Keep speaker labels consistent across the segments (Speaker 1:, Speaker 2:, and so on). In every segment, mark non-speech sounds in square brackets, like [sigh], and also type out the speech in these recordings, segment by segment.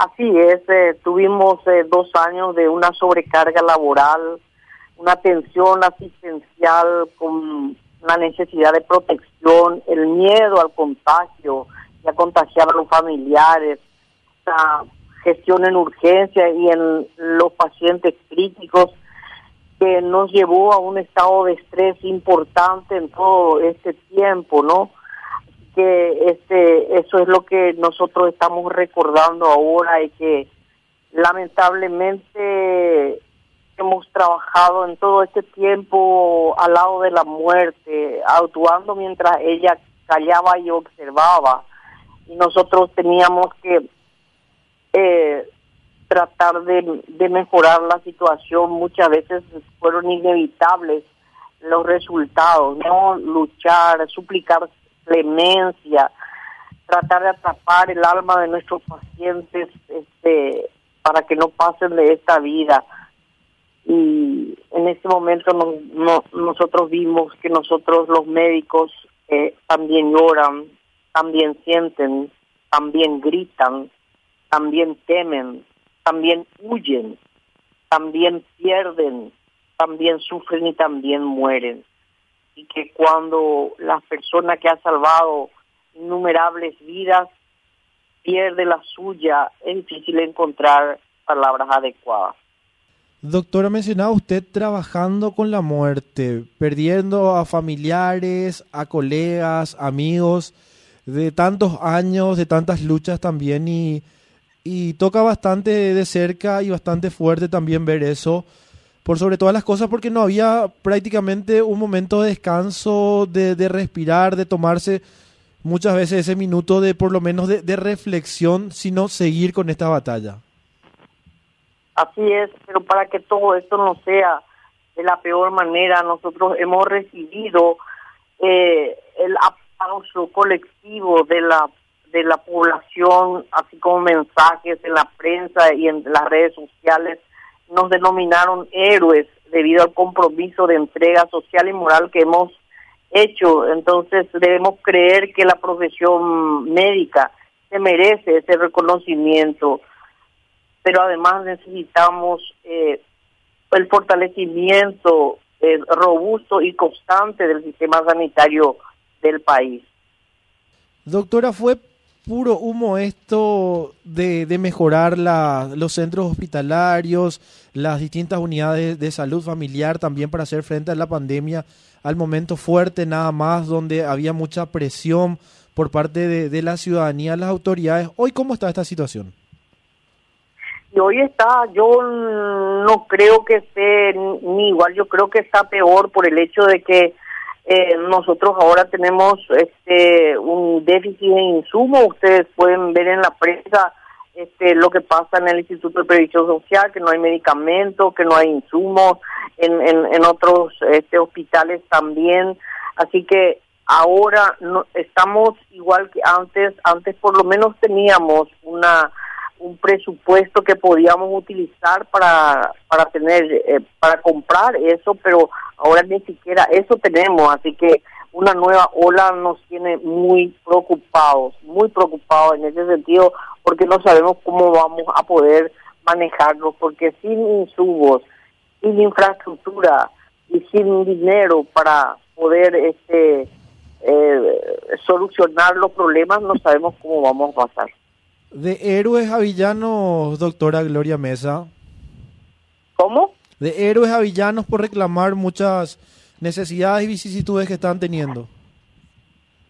Speaker 1: Así es, eh, tuvimos eh, dos años de una sobrecarga laboral, una tensión asistencial con la necesidad de protección, el miedo al contagio y a contagiar a los familiares, la gestión en urgencia y en los pacientes críticos que nos llevó a un estado de estrés importante en todo este tiempo, ¿no? Que este eso es lo que nosotros estamos recordando ahora y que lamentablemente hemos trabajado en todo este tiempo al lado de la muerte, actuando mientras ella callaba y observaba. Y nosotros teníamos que eh, tratar de, de mejorar la situación. Muchas veces fueron inevitables los resultados, ¿no? Luchar, suplicar clemencia, tratar de atrapar el alma de nuestros pacientes este, para que no pasen de esta vida y en este momento no, nosotros vimos que nosotros los médicos eh, también lloran, también sienten, también gritan, también temen, también huyen, también pierden, también sufren y también mueren. Y que cuando la persona que ha salvado innumerables vidas pierde la suya, es difícil encontrar palabras adecuadas.
Speaker 2: Doctora, mencionaba usted trabajando con la muerte, perdiendo a familiares, a colegas, amigos, de tantos años, de tantas luchas también, y, y toca bastante de cerca y bastante fuerte también ver eso, por sobre todas las cosas, porque no había prácticamente un momento de descanso, de, de respirar, de tomarse muchas veces ese minuto de por lo menos de, reflexión, sino seguir con esta batalla.
Speaker 1: Así es, pero para que todo esto no sea de la peor manera, nosotros hemos recibido eh, el aplauso colectivo de la de la población, así como mensajes en la prensa y en las redes sociales, nos denominaron héroes debido al compromiso de entrega social y moral que hemos hecho. Entonces debemos creer que la profesión médica se merece ese reconocimiento pero además necesitamos eh, el fortalecimiento eh, robusto y constante del sistema sanitario del país.
Speaker 2: Doctora, ¿fue puro humo esto de, de mejorar la, los centros hospitalarios, las distintas unidades de salud familiar también para hacer frente a la pandemia, al momento fuerte nada más, donde había mucha presión por parte de, de la ciudadanía, las autoridades? Hoy, ¿cómo está esta situación?
Speaker 1: y hoy está, yo no creo que esté ni igual, yo creo que está peor por el hecho de que eh, nosotros ahora tenemos este un déficit de insumos, ustedes pueden ver en la prensa este lo que pasa en el Instituto de Previsión Social, que no hay medicamentos, que no hay insumos, en, en, en otros este, hospitales también, así que ahora no, estamos igual que antes, antes por lo menos teníamos una un presupuesto que podíamos utilizar para para tener eh, para comprar eso pero ahora ni siquiera eso tenemos así que una nueva ola nos tiene muy preocupados muy preocupados en ese sentido porque no sabemos cómo vamos a poder manejarlo porque sin insumos sin infraestructura y sin dinero para poder este eh, solucionar los problemas no sabemos cómo vamos a pasar
Speaker 2: de héroes a villanos, doctora Gloria Mesa.
Speaker 1: ¿Cómo?
Speaker 2: De héroes a villanos por reclamar muchas necesidades y vicisitudes que están teniendo.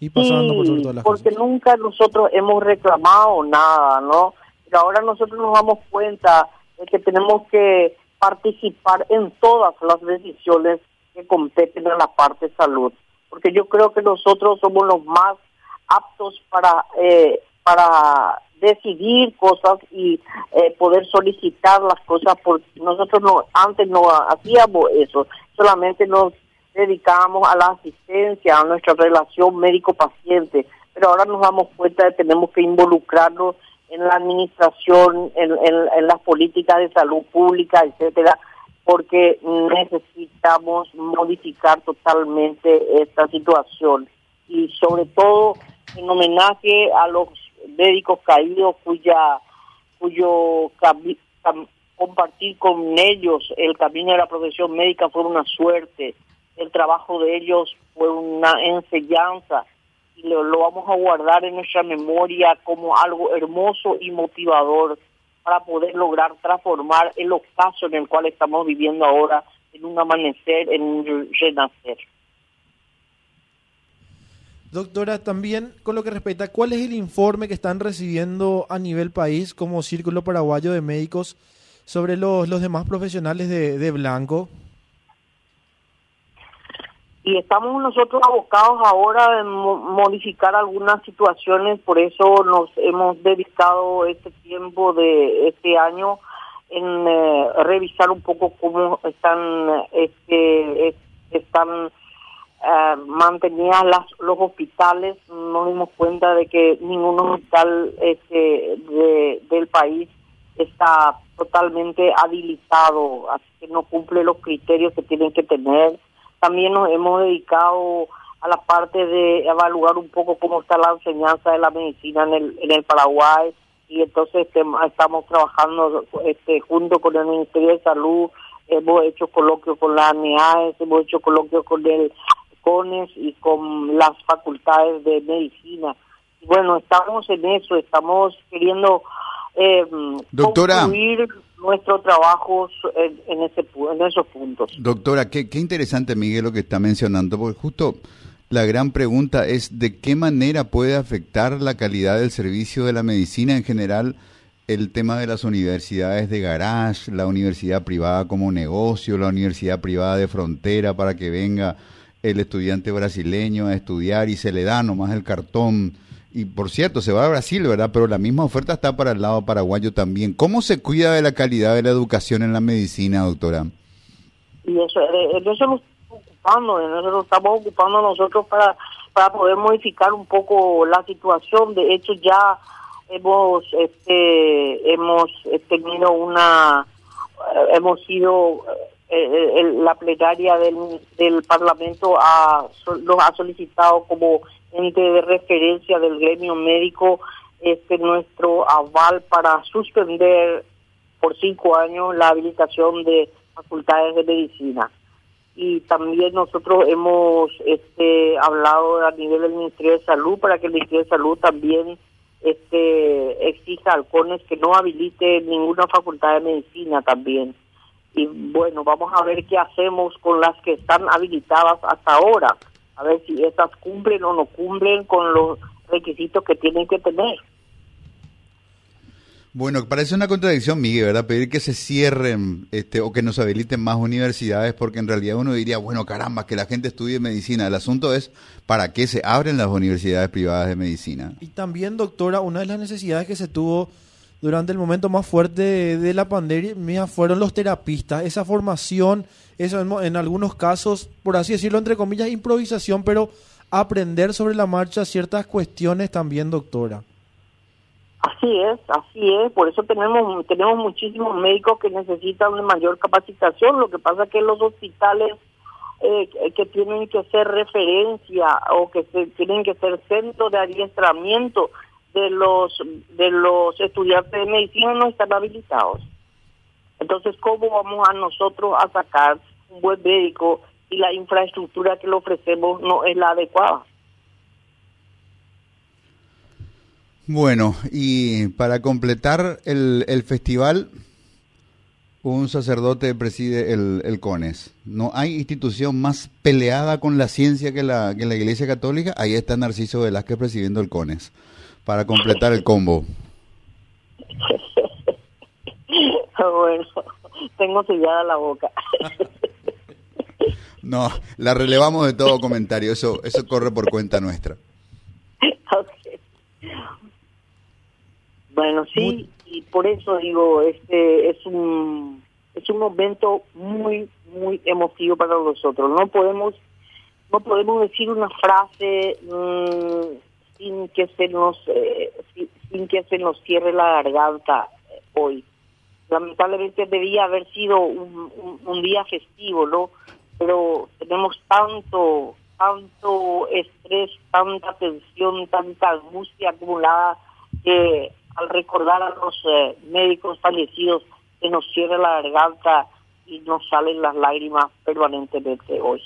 Speaker 1: Y pasando por sobre todas las porque nunca nosotros hemos reclamado nada, ¿no? Pero ahora nosotros nos damos cuenta de que tenemos que participar en todas las decisiones que competen en la parte salud. Porque yo creo que nosotros somos los más aptos para, eh, para decidir cosas y eh, poder solicitar las cosas porque nosotros no antes no hacíamos eso. Solamente nos dedicábamos a la asistencia a nuestra relación médico paciente pero ahora nos damos cuenta de que tenemos que involucrarnos en la administración en, en las políticas de salud pública etcétera porque necesitamos modificar totalmente esta situación. Y sobre todo en homenaje a los médicos caídos cuyo compartir con ellos el camino de la profesión médica fue una suerte, el trabajo de ellos fue una enseñanza y lo, lo vamos a guardar en nuestra memoria como algo hermoso y motivador para poder lograr transformar el ocaso en el cual estamos viviendo ahora en un amanecer, en un renacer.
Speaker 2: Doctora, también con lo que respecta, ¿cuál es el informe que están recibiendo a nivel país como Círculo Paraguayo de Médicos sobre los, demás profesionales de, de Blanco?
Speaker 1: y estamos nosotros abocados ahora en modificar algunas situaciones, por eso nos hemos dedicado este tiempo de este año en eh, revisar un poco cómo están este están uh, mantenidas las, los hospitales. Nos dimos cuenta de que ningún hospital este del país está totalmente habilitado, así que no cumple los criterios que tienen que tener también nos hemos dedicado a la parte de evaluar un poco cómo está la enseñanza de la medicina en el, en el Paraguay y entonces este, estamos trabajando este, junto con el Ministerio de Salud, hemos hecho coloquios con la ANEAES, hemos hecho coloquios con el CONES y con las facultades de medicina. Bueno, estamos en eso, estamos queriendo eh,
Speaker 3: Doctora
Speaker 1: nuestro trabajo en, ese, en esos puntos.
Speaker 3: Doctora, qué, qué interesante, Miguel, lo que está mencionando, porque justo la gran pregunta es de qué manera puede afectar la calidad del servicio de la medicina en general el tema de las universidades de garage, la universidad privada como negocio, la universidad privada de frontera para que venga el estudiante brasileño a estudiar y se le da nomás el cartón y por cierto, se va a Brasil, ¿verdad? Pero la misma oferta está para el lado paraguayo también. ¿Cómo se cuida de la calidad de la educación en la medicina, doctora?
Speaker 1: Y eso, eh, eso nos estamos ocupando, eso nos estamos ocupando nosotros para, para poder modificar un poco la situación. De hecho, ya hemos este hemos eh, tenido una eh, hemos sido la plenaria del, del Parlamento ha, los ha solicitado como de referencia del gremio médico. Este nuestro aval para suspender por cinco años la habilitación de facultades de medicina. Y también nosotros hemos este hablado a nivel del Ministerio de Salud para que el Ministerio de Salud también este exija al CONES que no habilite ninguna facultad de medicina también y bueno vamos a ver qué hacemos con las que están habilitadas hasta ahora a ver si estas cumplen o no cumplen con los requisitos que tienen que tener.
Speaker 3: Bueno, parece una contradicción, Miguel, ¿verdad? Pedir que se cierren este, o que nos habiliten más universidades, porque en realidad uno diría, bueno, caramba, que la gente estudie medicina. El asunto es, ¿para qué se abren las universidades privadas de medicina?
Speaker 2: Y también, doctora, una de las necesidades que se tuvo durante el momento más fuerte de, la pandemia fueron los terapistas. Esa formación, eso en, algunos casos, por así decirlo, entre comillas, improvisación, pero aprender sobre la marcha ciertas cuestiones también, doctora.
Speaker 1: Así es, así es. Por eso tenemos tenemos muchísimos médicos que necesitan una mayor capacitación. Lo que pasa es que los hospitales eh, que tienen que ser referencia o que se, tienen que ser centro de adiestramiento de los de los estudiantes de medicina no están habilitados. Entonces, ¿cómo vamos a nosotros a sacar un buen médico si la infraestructura que le ofrecemos no es la adecuada?
Speaker 3: Bueno, y para completar el, el festival, un sacerdote preside el, el, CONES. No hay institución más peleada con la ciencia que la, que la Iglesia Católica. Ahí está Narciso Velázquez presidiendo el CONES para completar el combo? [laughs]
Speaker 1: bueno, tengo sellada la boca. [laughs]
Speaker 3: no, la relevamos de todo comentario, eso, eso corre por cuenta nuestra.
Speaker 1: Bueno, sí, y por eso digo, este es un es un momento muy muy emotivo para nosotros. No podemos no podemos decir una frase mmm, sin que se nos eh, sin, que se nos cierre la garganta eh, hoy. Lamentablemente debía haber sido un, un, día festivo, ¿no? Pero tenemos tanto tanto estrés, tanta tensión, tanta angustia acumulada que al recordar a los eh, médicos fallecidos que nos cierra la garganta y nos salen las lágrimas permanentemente hoy.